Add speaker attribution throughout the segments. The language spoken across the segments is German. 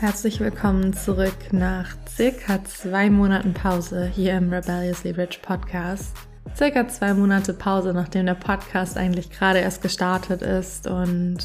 Speaker 1: Herzlich willkommen zurück nach circa zwei Monaten Pause hier im Rebelliously Rich Podcast. Circa zwei Monate Pause, nachdem der Podcast eigentlich gerade erst gestartet ist und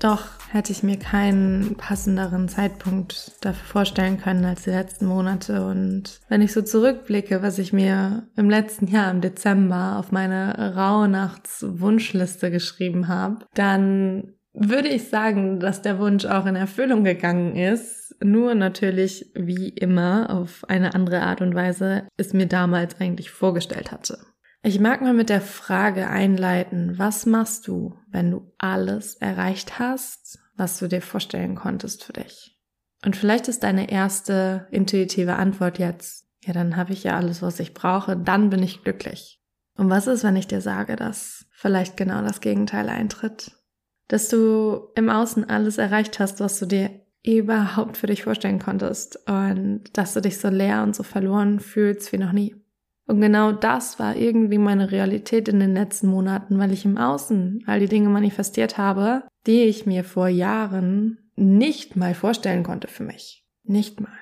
Speaker 1: doch hätte ich mir keinen passenderen Zeitpunkt dafür vorstellen können als die letzten Monate. Und wenn ich so zurückblicke, was ich mir im letzten Jahr im Dezember auf meine Rauhnachtswunschliste geschrieben habe, dann würde ich sagen, dass der Wunsch auch in Erfüllung gegangen ist nur natürlich wie immer auf eine andere Art und Weise es mir damals eigentlich vorgestellt hatte. Ich mag mal mit der Frage einleiten, was machst du, wenn du alles erreicht hast, was du dir vorstellen konntest für dich? Und vielleicht ist deine erste intuitive Antwort jetzt, ja, dann habe ich ja alles, was ich brauche, dann bin ich glücklich. Und was ist, wenn ich dir sage, dass vielleicht genau das Gegenteil eintritt? Dass du im Außen alles erreicht hast, was du dir überhaupt für dich vorstellen konntest und dass du dich so leer und so verloren fühlst wie noch nie. Und genau das war irgendwie meine Realität in den letzten Monaten, weil ich im Außen all die Dinge manifestiert habe, die ich mir vor Jahren nicht mal vorstellen konnte für mich. Nicht mal.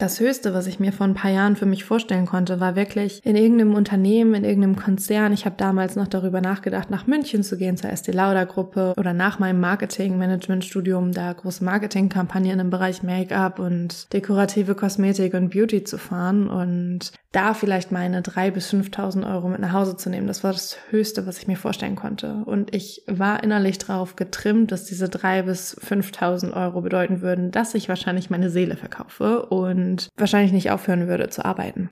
Speaker 1: Das Höchste, was ich mir vor ein paar Jahren für mich vorstellen konnte, war wirklich in irgendeinem Unternehmen, in irgendeinem Konzern. Ich habe damals noch darüber nachgedacht, nach München zu gehen, zur Estee Lauder Gruppe oder nach meinem Marketing-Management-Studium da große Marketingkampagnen im Bereich Make-up und dekorative Kosmetik und Beauty zu fahren und da vielleicht meine drei bis 5.000 Euro mit nach Hause zu nehmen. Das war das Höchste, was ich mir vorstellen konnte. Und ich war innerlich darauf getrimmt, dass diese drei bis 5.000 Euro bedeuten würden, dass ich wahrscheinlich meine Seele verkaufe und wahrscheinlich nicht aufhören würde zu arbeiten.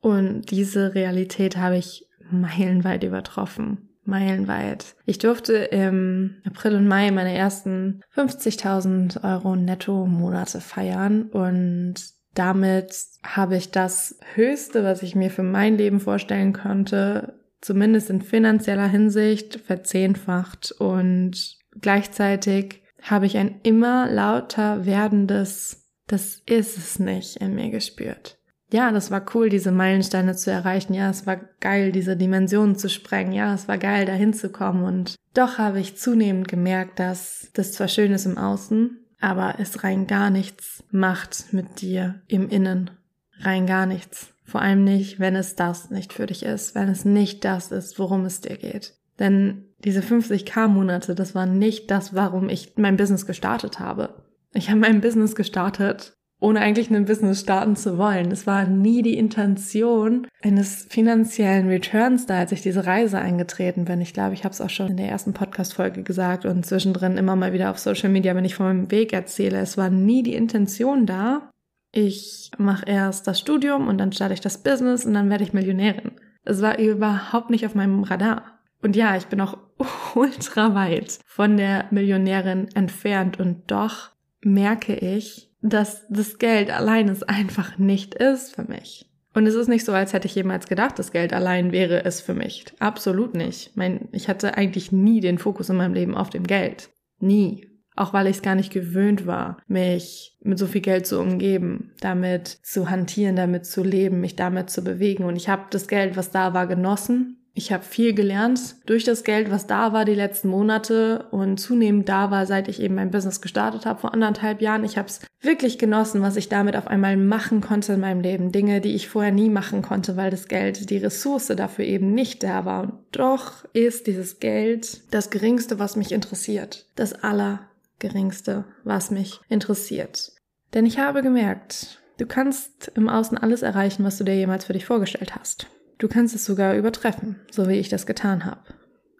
Speaker 1: Und diese Realität habe ich meilenweit übertroffen. Meilenweit. Ich durfte im April und Mai meine ersten 50.000 Euro Netto-Monate feiern und damit habe ich das Höchste, was ich mir für mein Leben vorstellen konnte, zumindest in finanzieller Hinsicht, verzehnfacht und gleichzeitig habe ich ein immer lauter werdendes das ist es nicht in mir gespürt. Ja, das war cool, diese Meilensteine zu erreichen. Ja, es war geil, diese Dimensionen zu sprengen. Ja, es war geil, dahin zu kommen. Und doch habe ich zunehmend gemerkt, dass das zwar schön ist im Außen, aber es rein gar nichts macht mit dir im Innen. Rein gar nichts. Vor allem nicht, wenn es das nicht für dich ist, wenn es nicht das ist, worum es dir geht. Denn diese 50k Monate, das war nicht das, warum ich mein Business gestartet habe. Ich habe mein Business gestartet, ohne eigentlich ein Business starten zu wollen. Es war nie die Intention eines finanziellen Returns da, als ich diese Reise eingetreten bin. Ich glaube, ich habe es auch schon in der ersten Podcast-Folge gesagt und zwischendrin immer mal wieder auf Social Media, wenn ich von meinem Weg erzähle. Es war nie die Intention da. Ich mache erst das Studium und dann starte ich das Business und dann werde ich Millionärin. Es war überhaupt nicht auf meinem Radar. Und ja, ich bin auch ultra weit von der Millionärin entfernt und doch merke ich, dass das Geld allein es einfach nicht ist für mich. Und es ist nicht so, als hätte ich jemals gedacht, das Geld allein wäre es für mich. Absolut nicht. Mein, ich hatte eigentlich nie den Fokus in meinem Leben auf dem Geld. Nie. Auch weil ich es gar nicht gewöhnt war, mich mit so viel Geld zu umgeben, damit zu hantieren, damit zu leben, mich damit zu bewegen. Und ich habe das Geld, was da war, genossen ich habe viel gelernt durch das Geld, was da war die letzten Monate und zunehmend da war, seit ich eben mein Business gestartet habe vor anderthalb Jahren. Ich habe es wirklich genossen, was ich damit auf einmal machen konnte in meinem Leben. Dinge, die ich vorher nie machen konnte, weil das Geld, die Ressource dafür eben nicht da war. Und doch ist dieses Geld das Geringste, was mich interessiert. Das Allergeringste, was mich interessiert. Denn ich habe gemerkt, du kannst im Außen alles erreichen, was du dir jemals für dich vorgestellt hast. Du kannst es sogar übertreffen, so wie ich das getan habe.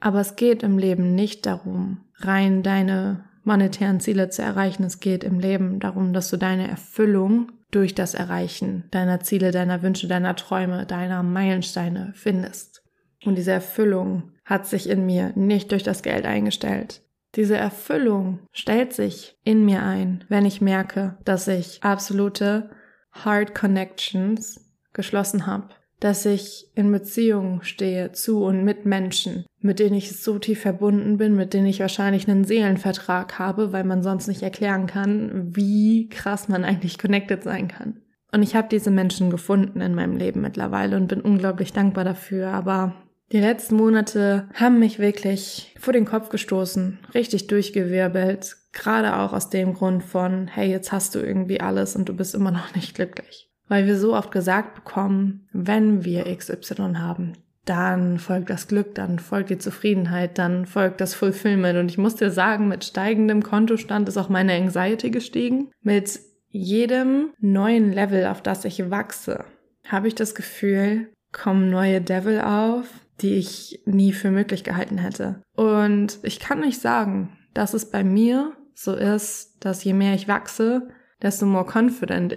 Speaker 1: Aber es geht im Leben nicht darum, rein deine monetären Ziele zu erreichen. Es geht im Leben darum, dass du deine Erfüllung durch das Erreichen deiner Ziele, deiner Wünsche, deiner Träume, deiner Meilensteine findest. Und diese Erfüllung hat sich in mir nicht durch das Geld eingestellt. Diese Erfüllung stellt sich in mir ein, wenn ich merke, dass ich absolute Hard Connections geschlossen habe, dass ich in Beziehungen stehe zu und mit Menschen, mit denen ich so tief verbunden bin, mit denen ich wahrscheinlich einen Seelenvertrag habe, weil man sonst nicht erklären kann, wie krass man eigentlich connected sein kann. Und ich habe diese Menschen gefunden in meinem Leben mittlerweile und bin unglaublich dankbar dafür, aber die letzten Monate haben mich wirklich vor den Kopf gestoßen, richtig durchgewirbelt, gerade auch aus dem Grund von, hey, jetzt hast du irgendwie alles und du bist immer noch nicht glücklich. Weil wir so oft gesagt bekommen, wenn wir XY haben, dann folgt das Glück, dann folgt die Zufriedenheit, dann folgt das Fulfillment. Und ich muss dir sagen, mit steigendem Kontostand ist auch meine Anxiety gestiegen. Mit jedem neuen Level, auf das ich wachse, habe ich das Gefühl, kommen neue Devil auf, die ich nie für möglich gehalten hätte. Und ich kann nicht sagen, dass es bei mir so ist, dass je mehr ich wachse, desto more confident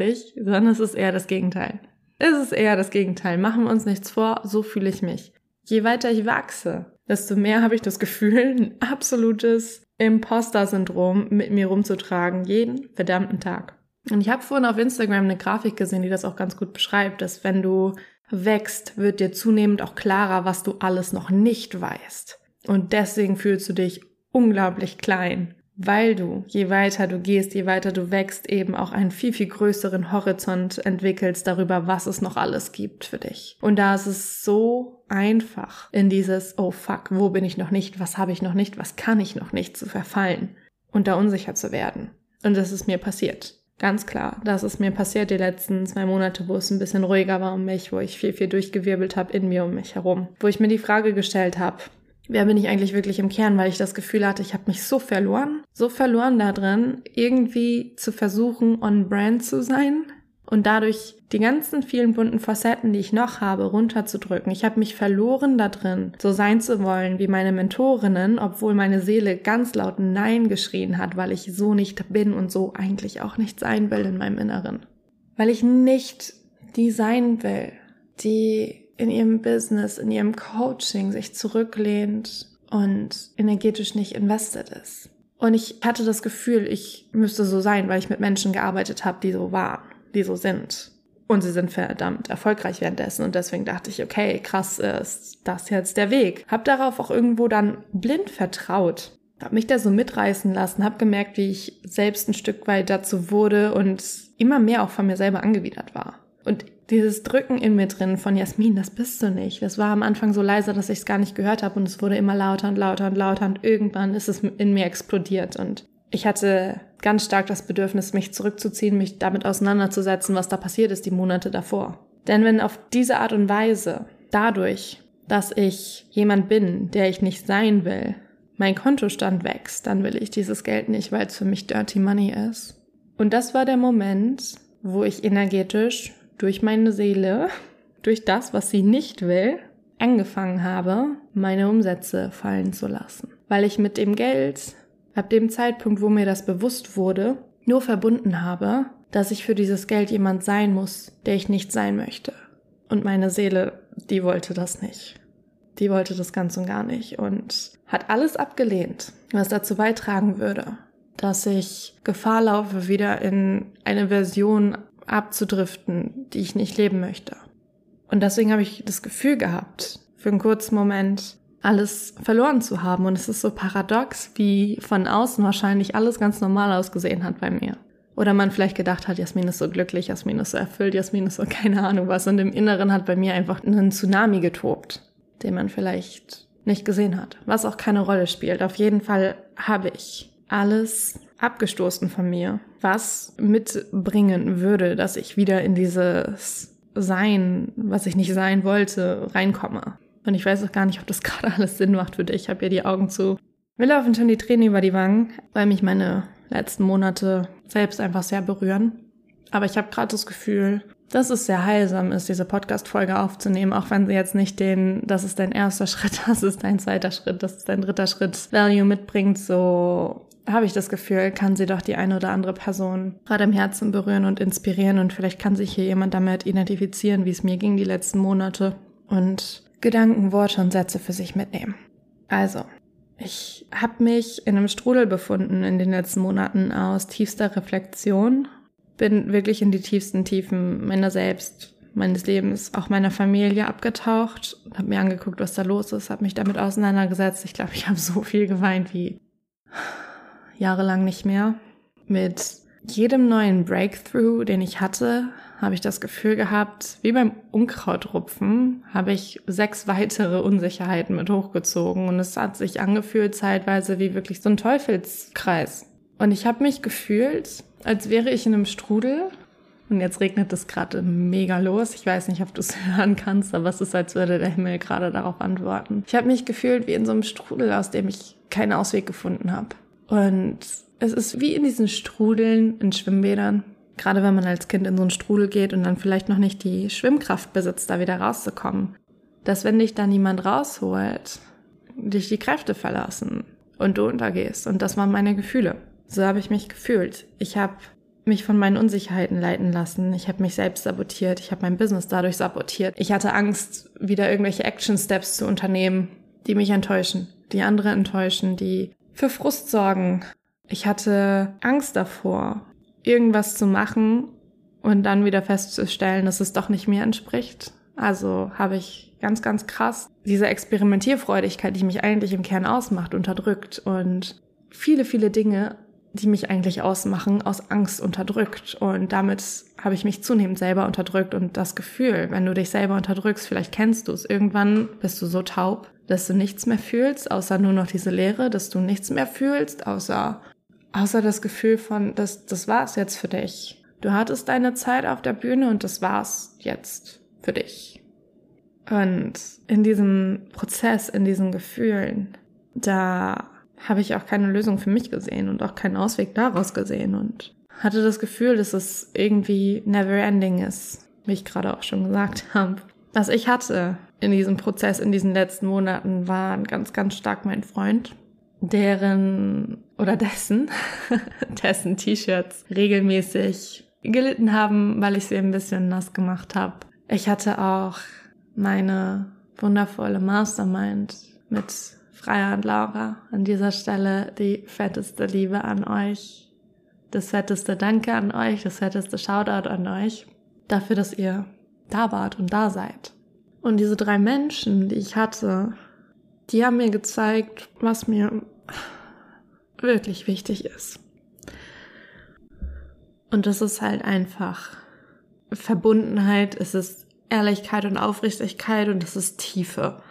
Speaker 1: ich, sondern es ist eher das Gegenteil. Es ist eher das Gegenteil. Machen wir uns nichts vor, so fühle ich mich. Je weiter ich wachse, desto mehr habe ich das Gefühl, ein absolutes Imposter-Syndrom mit mir rumzutragen, jeden verdammten Tag. Und ich habe vorhin auf Instagram eine Grafik gesehen, die das auch ganz gut beschreibt, dass wenn du wächst, wird dir zunehmend auch klarer, was du alles noch nicht weißt. Und deswegen fühlst du dich unglaublich klein, weil du, je weiter du gehst, je weiter du wächst, eben auch einen viel, viel größeren Horizont entwickelst darüber, was es noch alles gibt für dich. Und da ist es so einfach, in dieses, oh fuck, wo bin ich noch nicht, was habe ich noch nicht, was kann ich noch nicht, zu verfallen und da unsicher zu werden. Und das ist mir passiert. Ganz klar, das ist mir passiert die letzten zwei Monate, wo es ein bisschen ruhiger war um mich, wo ich viel, viel durchgewirbelt habe in mir um mich herum, wo ich mir die Frage gestellt habe, wer bin ich eigentlich wirklich im Kern, weil ich das Gefühl hatte, ich habe mich so verloren, so verloren da drin, irgendwie zu versuchen, on brand zu sein und dadurch die ganzen vielen bunten Facetten, die ich noch habe, runterzudrücken. Ich habe mich verloren da drin, so sein zu wollen wie meine Mentorinnen, obwohl meine Seele ganz laut Nein geschrien hat, weil ich so nicht bin und so eigentlich auch nicht sein will in meinem Inneren. Weil ich nicht die sein will, die in ihrem Business, in ihrem Coaching sich zurücklehnt und energetisch nicht invested ist. Und ich hatte das Gefühl, ich müsste so sein, weil ich mit Menschen gearbeitet habe, die so waren, die so sind. Und sie sind verdammt erfolgreich währenddessen. Und deswegen dachte ich, okay, krass ist das jetzt der Weg. Hab darauf auch irgendwo dann blind vertraut. Hab mich da so mitreißen lassen, hab gemerkt, wie ich selbst ein Stück weit dazu wurde und immer mehr auch von mir selber angewidert war. Und dieses Drücken in mir drin von Jasmin, das bist du nicht. Das war am Anfang so leise, dass ich es gar nicht gehört habe und es wurde immer lauter und lauter und lauter und irgendwann ist es in mir explodiert und ich hatte ganz stark das Bedürfnis, mich zurückzuziehen, mich damit auseinanderzusetzen, was da passiert ist die Monate davor. Denn wenn auf diese Art und Weise, dadurch, dass ich jemand bin, der ich nicht sein will, mein Kontostand wächst, dann will ich dieses Geld nicht, weil es für mich Dirty Money ist. Und das war der Moment, wo ich energetisch durch meine Seele, durch das, was sie nicht will, angefangen habe, meine Umsätze fallen zu lassen. Weil ich mit dem Geld, ab dem Zeitpunkt, wo mir das bewusst wurde, nur verbunden habe, dass ich für dieses Geld jemand sein muss, der ich nicht sein möchte. Und meine Seele, die wollte das nicht. Die wollte das ganz und gar nicht und hat alles abgelehnt, was dazu beitragen würde, dass ich Gefahr laufe, wieder in eine Version abzudriften, die ich nicht leben möchte. Und deswegen habe ich das Gefühl gehabt, für einen kurzen Moment alles verloren zu haben. Und es ist so paradox, wie von außen wahrscheinlich alles ganz normal ausgesehen hat bei mir. Oder man vielleicht gedacht hat, Jasmin ist so glücklich, Jasmin ist so erfüllt, Jasmin ist so keine Ahnung was. Und im Inneren hat bei mir einfach einen Tsunami getobt, den man vielleicht nicht gesehen hat. Was auch keine Rolle spielt. Auf jeden Fall habe ich alles abgestoßen von mir, was mitbringen würde, dass ich wieder in dieses Sein, was ich nicht sein wollte, reinkomme. Und ich weiß auch gar nicht, ob das gerade alles Sinn macht für dich. Ich habe ja die Augen zu. Mir laufen schon die Tränen über die Wangen, weil mich meine letzten Monate selbst einfach sehr berühren. Aber ich habe gerade das Gefühl, dass es sehr heilsam ist, diese Podcast-Folge aufzunehmen, auch wenn sie jetzt nicht den, das ist dein erster Schritt, das ist dein zweiter Schritt, das ist dein dritter Schritt Value mitbringt, so habe ich das Gefühl, kann sie doch die eine oder andere Person gerade im Herzen berühren und inspirieren und vielleicht kann sich hier jemand damit identifizieren, wie es mir ging die letzten Monate und Gedanken, Worte und Sätze für sich mitnehmen. Also, Ich habe mich in einem Strudel befunden in den letzten Monaten aus tiefster Reflexion. Bin wirklich in die tiefsten Tiefen meiner selbst, meines Lebens, auch meiner Familie abgetaucht habe mir angeguckt, was da los ist, habe mich damit auseinandergesetzt. Ich glaube, ich habe so viel geweint wie jahrelang nicht mehr. Mit jedem neuen Breakthrough, den ich hatte, habe ich das Gefühl gehabt, wie beim Unkrautrupfen, habe ich sechs weitere Unsicherheiten mit hochgezogen und es hat sich angefühlt zeitweise wie wirklich so ein Teufelskreis. Und ich habe mich gefühlt, als wäre ich in einem Strudel und jetzt regnet es gerade mega los. Ich weiß nicht, ob du es hören kannst, aber es ist, als würde der Himmel gerade darauf antworten. Ich habe mich gefühlt wie in so einem Strudel, aus dem ich keinen Ausweg gefunden habe. Und es ist wie in diesen Strudeln in Schwimmbädern. Gerade wenn man als Kind in so einen Strudel geht und dann vielleicht noch nicht die Schwimmkraft besitzt, da wieder rauszukommen. Dass wenn dich da niemand rausholt, dich die Kräfte verlassen und du untergehst. Und das waren meine Gefühle. So habe ich mich gefühlt. Ich habe mich von meinen Unsicherheiten leiten lassen. Ich habe mich selbst sabotiert. Ich habe mein Business dadurch sabotiert. Ich hatte Angst, wieder irgendwelche Action Steps zu unternehmen, die mich enttäuschen, die andere enttäuschen, die für Frust sorgen. Ich hatte Angst davor, irgendwas zu machen und dann wieder festzustellen, dass es doch nicht mir entspricht. Also habe ich ganz, ganz krass diese Experimentierfreudigkeit, die mich eigentlich im Kern ausmacht, unterdrückt und viele, viele Dinge, die mich eigentlich ausmachen, aus Angst unterdrückt. Und damit habe ich mich zunehmend selber unterdrückt und das Gefühl, wenn du dich selber unterdrückst, vielleicht kennst du es, irgendwann bist du so taub, dass du nichts mehr fühlst, außer nur noch diese Leere, dass du nichts mehr fühlst, außer, außer das Gefühl von, das, das war's jetzt für dich. Du hattest deine Zeit auf der Bühne und das war's jetzt für dich. Und in diesem Prozess, in diesen Gefühlen, da habe ich auch keine Lösung für mich gesehen und auch keinen Ausweg daraus gesehen und hatte das Gefühl, dass es irgendwie never ending ist, wie ich gerade auch schon gesagt habe. Was ich hatte in diesem Prozess in diesen letzten Monaten war ganz, ganz stark mein Freund, deren oder dessen, dessen T-Shirts regelmäßig gelitten haben, weil ich sie ein bisschen nass gemacht habe. Ich hatte auch meine wundervolle Mastermind mit Freier und Laura. An dieser Stelle die fetteste Liebe an euch, das fetteste Danke an euch, das fetteste Shoutout an euch dafür, dass ihr da wart und da seid. Und diese drei Menschen, die ich hatte, die haben mir gezeigt, was mir wirklich wichtig ist. Und das ist halt einfach Verbundenheit, es ist Ehrlichkeit und Aufrichtigkeit und es ist Tiefe.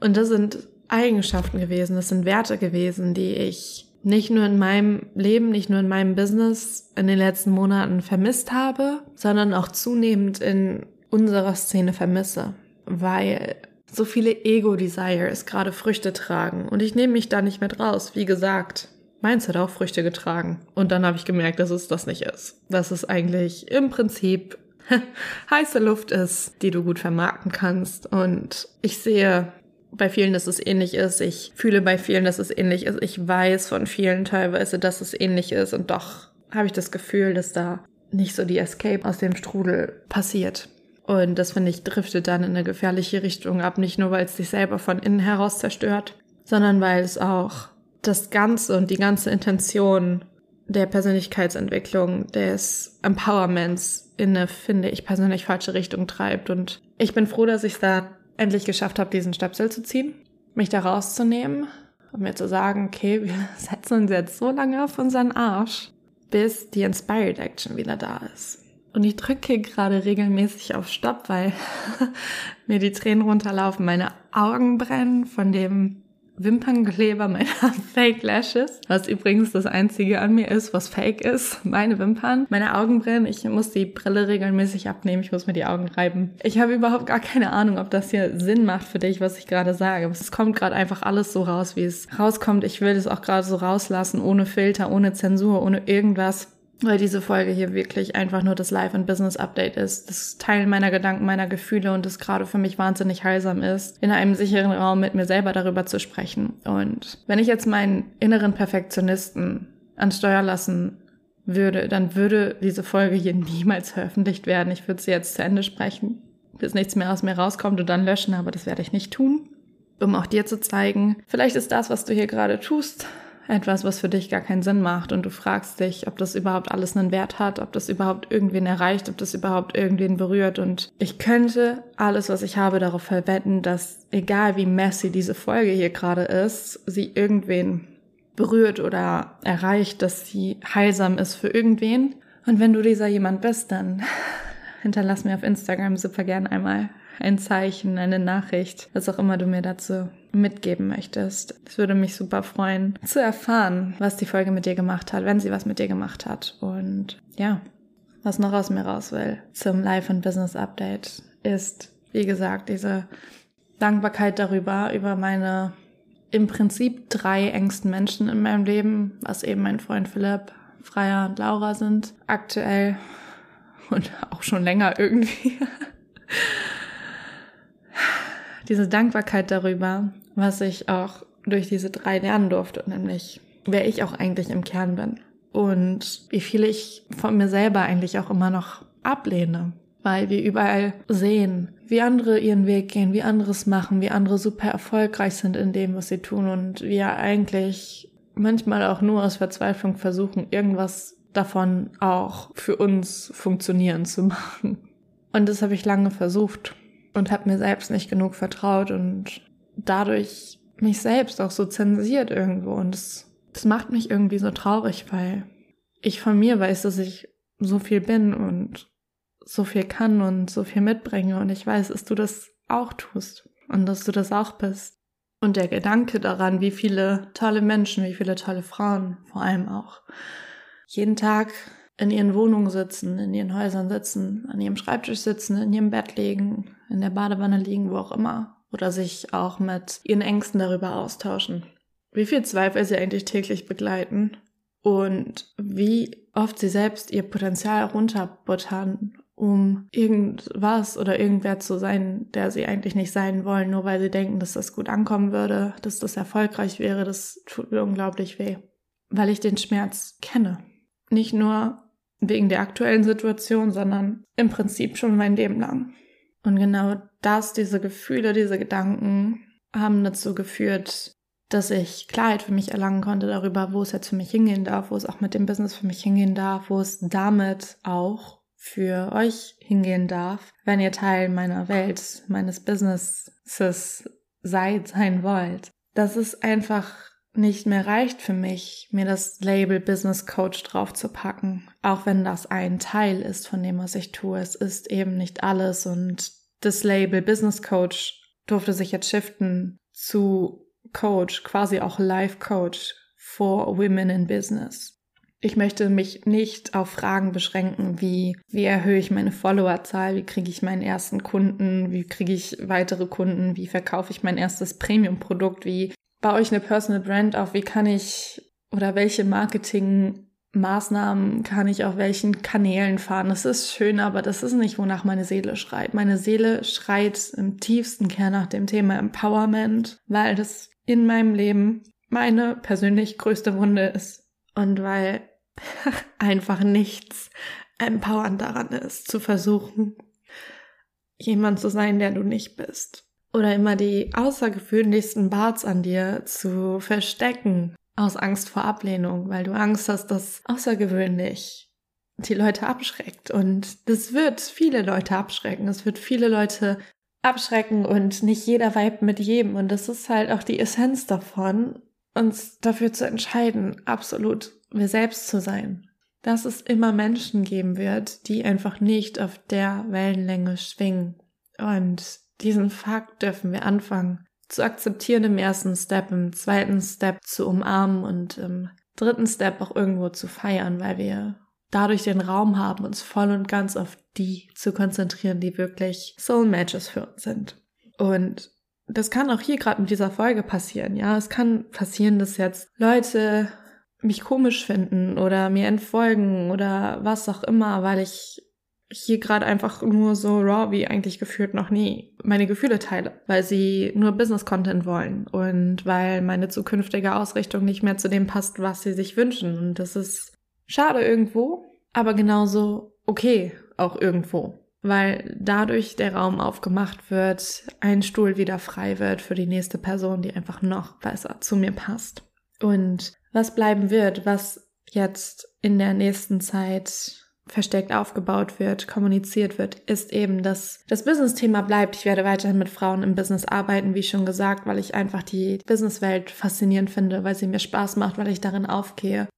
Speaker 1: Und das sind Eigenschaften gewesen, das sind Werte gewesen, die ich nicht nur in meinem Leben, nicht nur in meinem Business in den letzten Monaten vermisst habe, sondern auch zunehmend in unserer Szene vermisse, weil so viele Ego-Desires gerade Früchte tragen und ich nehme mich da nicht mehr raus. Wie gesagt, meins hat auch Früchte getragen und dann habe ich gemerkt, dass es das nicht ist. Dass es eigentlich im Prinzip heiße Luft ist, die du gut vermarkten kannst und ich sehe bei vielen, dass es ähnlich ist. Ich fühle bei vielen, dass es ähnlich ist. Ich weiß von vielen teilweise, dass es ähnlich ist. Und doch habe ich das Gefühl, dass da nicht so die Escape aus dem Strudel passiert. Und das finde ich driftet dann in eine gefährliche Richtung ab. Nicht nur, weil es sich selber von innen heraus zerstört, sondern weil es auch das Ganze und die ganze Intention der Persönlichkeitsentwicklung, des Empowerments in eine, finde ich persönlich, falsche Richtung treibt. Und ich bin froh, dass ich da endlich geschafft habe, diesen Stöpsel zu ziehen, mich da rauszunehmen und mir zu sagen, okay, wir setzen uns jetzt so lange auf unseren Arsch, bis die Inspired Action wieder da ist. Und ich drücke gerade regelmäßig auf Stopp, weil mir die Tränen runterlaufen, meine Augen brennen von dem Wimpernkleber meiner Fake Lashes, was übrigens das einzige an mir ist, was fake ist. Meine Wimpern, meine Augenbrillen. Ich muss die Brille regelmäßig abnehmen. Ich muss mir die Augen reiben. Ich habe überhaupt gar keine Ahnung, ob das hier Sinn macht für dich, was ich gerade sage. Es kommt gerade einfach alles so raus, wie es rauskommt. Ich will es auch gerade so rauslassen, ohne Filter, ohne Zensur, ohne irgendwas weil diese Folge hier wirklich einfach nur das Life- and Business-Update ist. Das Teilen meiner Gedanken, meiner Gefühle und es gerade für mich wahnsinnig heilsam ist, in einem sicheren Raum mit mir selber darüber zu sprechen. Und wenn ich jetzt meinen inneren Perfektionisten an Steuer lassen würde, dann würde diese Folge hier niemals veröffentlicht werden. Ich würde sie jetzt zu Ende sprechen, bis nichts mehr aus mir rauskommt und dann löschen, aber das werde ich nicht tun. um auch dir zu zeigen, vielleicht ist das, was du hier gerade tust, etwas, was für dich gar keinen Sinn macht und du fragst dich, ob das überhaupt alles einen Wert hat, ob das überhaupt irgendwen erreicht, ob das überhaupt irgendwen berührt und ich könnte alles, was ich habe, darauf verwenden, dass egal wie messy diese Folge hier gerade ist, sie irgendwen berührt oder erreicht, dass sie heilsam ist für irgendwen. Und wenn du dieser jemand bist, dann hinterlass mir auf Instagram super gern einmal ein Zeichen, eine Nachricht, was auch immer du mir dazu mitgeben möchtest. Es würde mich super freuen, zu erfahren, was die Folge mit dir gemacht hat, wenn sie was mit dir gemacht hat. Und ja, was noch aus mir raus will zum Life and Business Update ist, wie gesagt, diese Dankbarkeit darüber, über meine im Prinzip drei engsten Menschen in meinem Leben, was eben mein Freund Philipp, Freier und Laura sind, aktuell und auch schon länger irgendwie. Diese Dankbarkeit darüber, was ich auch durch diese drei lernen durfte, nämlich wer ich auch eigentlich im Kern bin und wie viel ich von mir selber eigentlich auch immer noch ablehne, weil wir überall sehen, wie andere ihren Weg gehen, wie anderes machen, wie andere super erfolgreich sind in dem, was sie tun und wir eigentlich manchmal auch nur aus Verzweiflung versuchen, irgendwas davon auch für uns funktionieren zu machen. Und das habe ich lange versucht und habe mir selbst nicht genug vertraut und dadurch mich selbst auch so zensiert irgendwo. Und es, es macht mich irgendwie so traurig, weil ich von mir weiß, dass ich so viel bin und so viel kann und so viel mitbringe. Und ich weiß, dass du das auch tust und dass du das auch bist. Und der Gedanke daran, wie viele tolle Menschen, wie viele tolle Frauen vor allem auch jeden Tag in ihren Wohnungen sitzen, in ihren Häusern sitzen, an ihrem Schreibtisch sitzen, in ihrem Bett liegen, in der Badewanne liegen, wo auch immer. Oder sich auch mit ihren Ängsten darüber austauschen. Wie viel Zweifel sie eigentlich täglich begleiten und wie oft sie selbst ihr Potenzial runterbuttern, um irgendwas oder irgendwer zu sein, der sie eigentlich nicht sein wollen, nur weil sie denken, dass das gut ankommen würde, dass das erfolgreich wäre, das tut mir unglaublich weh. Weil ich den Schmerz kenne. Nicht nur wegen der aktuellen Situation, sondern im Prinzip schon mein Leben lang. Und genau das, diese Gefühle, diese Gedanken haben dazu geführt, dass ich Klarheit für mich erlangen konnte darüber, wo es jetzt für mich hingehen darf, wo es auch mit dem Business für mich hingehen darf, wo es damit auch für euch hingehen darf, wenn ihr Teil meiner Welt, meines Businesses seid, sein wollt. Das ist einfach nicht mehr reicht für mich, mir das Label Business Coach draufzupacken. Auch wenn das ein Teil ist von dem, was ich tue. Es ist eben nicht alles und das Label Business Coach durfte sich jetzt shiften zu Coach, quasi auch Life Coach for Women in Business. Ich möchte mich nicht auf Fragen beschränken, wie wie erhöhe ich meine Followerzahl, wie kriege ich meinen ersten Kunden, wie kriege ich weitere Kunden, wie verkaufe ich mein erstes Premium-Produkt, wie baue ich eine Personal Brand auf? Wie kann ich oder welche Marketingmaßnahmen kann ich auf welchen Kanälen fahren? Das ist schön, aber das ist nicht, wonach meine Seele schreit. Meine Seele schreit im tiefsten Kern nach dem Thema Empowerment, weil das in meinem Leben meine persönlich größte Wunde ist. Und weil einfach nichts empowernd daran ist, zu versuchen, jemand zu sein, der du nicht bist oder immer die außergewöhnlichsten Barts an dir zu verstecken aus Angst vor Ablehnung, weil du Angst hast, dass außergewöhnlich die Leute abschreckt. Und das wird viele Leute abschrecken. Es wird viele Leute abschrecken und nicht jeder weibt mit jedem. Und das ist halt auch die Essenz davon, uns dafür zu entscheiden, absolut wir selbst zu sein. Dass es immer Menschen geben wird, die einfach nicht auf der Wellenlänge schwingen. Und diesen Fakt dürfen wir anfangen zu akzeptieren im ersten Step, im zweiten Step zu umarmen und im dritten Step auch irgendwo zu feiern, weil wir dadurch den Raum haben, uns voll und ganz auf die zu konzentrieren, die wirklich Soul Matches für uns sind. Und das kann auch hier gerade mit dieser Folge passieren. Ja, es kann passieren, dass jetzt Leute mich komisch finden oder mir entfolgen oder was auch immer, weil ich hier gerade einfach nur so raw wie eigentlich gefühlt noch nie meine Gefühle teile, weil sie nur Business-Content wollen und weil meine zukünftige Ausrichtung nicht mehr zu dem passt, was sie sich wünschen. Und das ist schade irgendwo, aber genauso okay auch irgendwo. weil dadurch der Raum aufgemacht wird, ein Stuhl wieder frei wird für die nächste Person, die einfach noch besser zu mir passt. Und was bleiben wird, was jetzt in der nächsten Zeit versteckt aufgebaut wird, kommuniziert wird, ist eben, dass das Business-Thema bleibt. Ich werde weiterhin mit Frauen im Business arbeiten, wie schon gesagt, weil ich einfach die Businesswelt faszinierend finde, weil sie mir Spaß macht, weil ich darin aufgehe,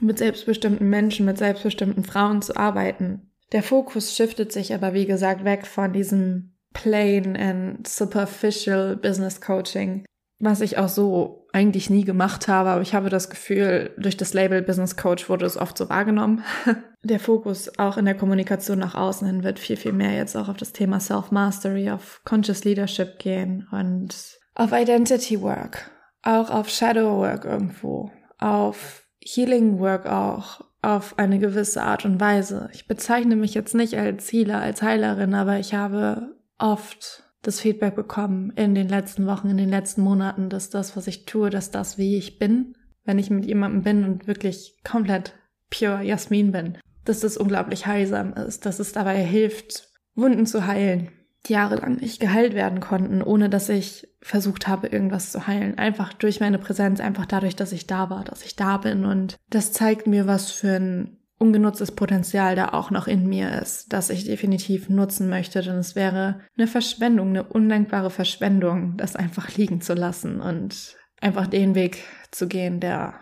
Speaker 1: mit selbstbestimmten Menschen, mit selbstbestimmten Frauen zu arbeiten. Der Fokus shiftet sich aber, wie gesagt, weg von diesem plain and superficial Business Coaching, was ich auch so eigentlich nie gemacht habe, aber ich habe das Gefühl, durch das Label Business Coach wurde es oft so wahrgenommen. Der Fokus auch in der Kommunikation nach außen hin wird viel, viel mehr jetzt auch auf das Thema Self-Mastery, auf Conscious Leadership gehen und auf Identity Work, auch auf Shadow Work irgendwo, auf Healing Work auch, auf eine gewisse Art und Weise. Ich bezeichne mich jetzt nicht als Healer, als Heilerin, aber ich habe oft das Feedback bekommen in den letzten Wochen, in den letzten Monaten, dass das, was ich tue, dass das, wie ich bin, wenn ich mit jemandem bin und wirklich komplett pure Jasmin bin, dass das unglaublich heilsam ist, dass es dabei hilft, Wunden zu heilen, die jahrelang nicht geheilt werden konnten, ohne dass ich versucht habe, irgendwas zu heilen. Einfach durch meine Präsenz, einfach dadurch, dass ich da war, dass ich da bin. Und das zeigt mir, was für ein ungenutztes Potenzial da auch noch in mir ist, das ich definitiv nutzen möchte. Denn es wäre eine Verschwendung, eine undankbare Verschwendung, das einfach liegen zu lassen und einfach den Weg zu gehen, der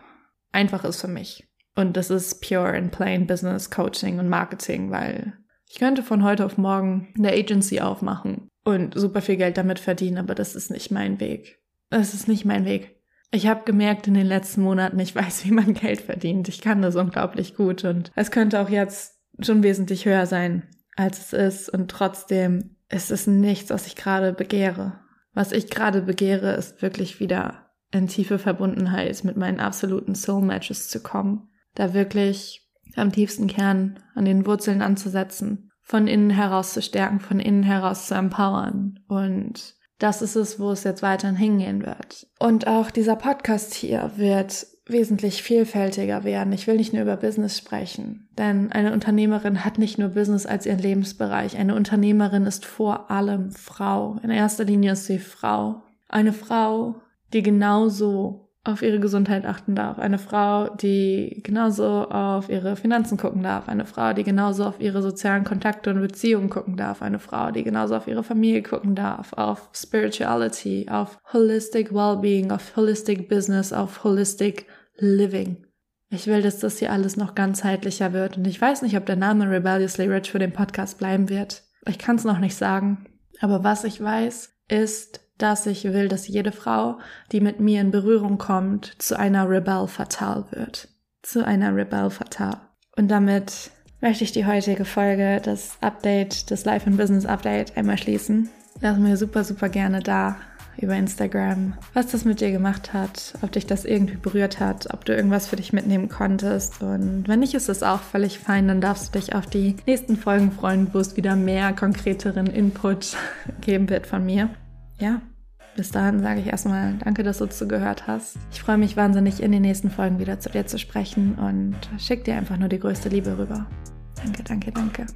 Speaker 1: einfach ist für mich. Und das ist pure and plain Business Coaching und Marketing, weil ich könnte von heute auf morgen eine Agency aufmachen und super viel Geld damit verdienen, aber das ist nicht mein Weg. Das ist nicht mein Weg. Ich habe gemerkt in den letzten Monaten, ich weiß, wie man Geld verdient. Ich kann das unglaublich gut und es könnte auch jetzt schon wesentlich höher sein, als es ist. Und trotzdem ist es nichts, was ich gerade begehre. Was ich gerade begehre, ist wirklich wieder in tiefe Verbundenheit mit meinen absoluten Soul Matches zu kommen. Da wirklich am tiefsten Kern, an den Wurzeln anzusetzen, von innen heraus zu stärken, von innen heraus zu empowern und das ist es, wo es jetzt weiterhin hingehen wird. Und auch dieser Podcast hier wird wesentlich vielfältiger werden. Ich will nicht nur über Business sprechen, denn eine Unternehmerin hat nicht nur Business als ihren Lebensbereich. Eine Unternehmerin ist vor allem Frau. In erster Linie ist sie Frau. Eine Frau, die genauso auf ihre Gesundheit achten darf, eine Frau, die genauso auf ihre Finanzen gucken darf, eine Frau, die genauso auf ihre sozialen Kontakte und Beziehungen gucken darf, eine Frau, die genauso auf ihre Familie gucken darf, auf Spirituality, auf Holistic Wellbeing, auf Holistic Business, auf Holistic Living. Ich will, dass das hier alles noch ganzheitlicher wird. Und ich weiß nicht, ob der Name Rebelliously Rich für den Podcast bleiben wird. Ich kann es noch nicht sagen, aber was ich weiß, ist, dass ich will, dass jede Frau, die mit mir in Berührung kommt, zu einer Rebel Fatal wird. Zu einer Rebel Fatal. Und damit möchte ich die heutige Folge, das Update, das Life and Business Update einmal schließen. Lass mir super, super gerne da über Instagram, was das mit dir gemacht hat, ob dich das irgendwie berührt hat, ob du irgendwas für dich mitnehmen konntest. Und wenn nicht, ist es auch völlig fein. Dann darfst du dich auf die nächsten Folgen freuen, wo es wieder mehr konkreteren Input geben wird von mir ja, bis dahin sage ich erstmal danke, dass du zugehört hast. Ich freue mich wahnsinnig, in den nächsten Folgen wieder zu dir zu sprechen und schick dir einfach nur die größte Liebe rüber. Danke, danke, danke.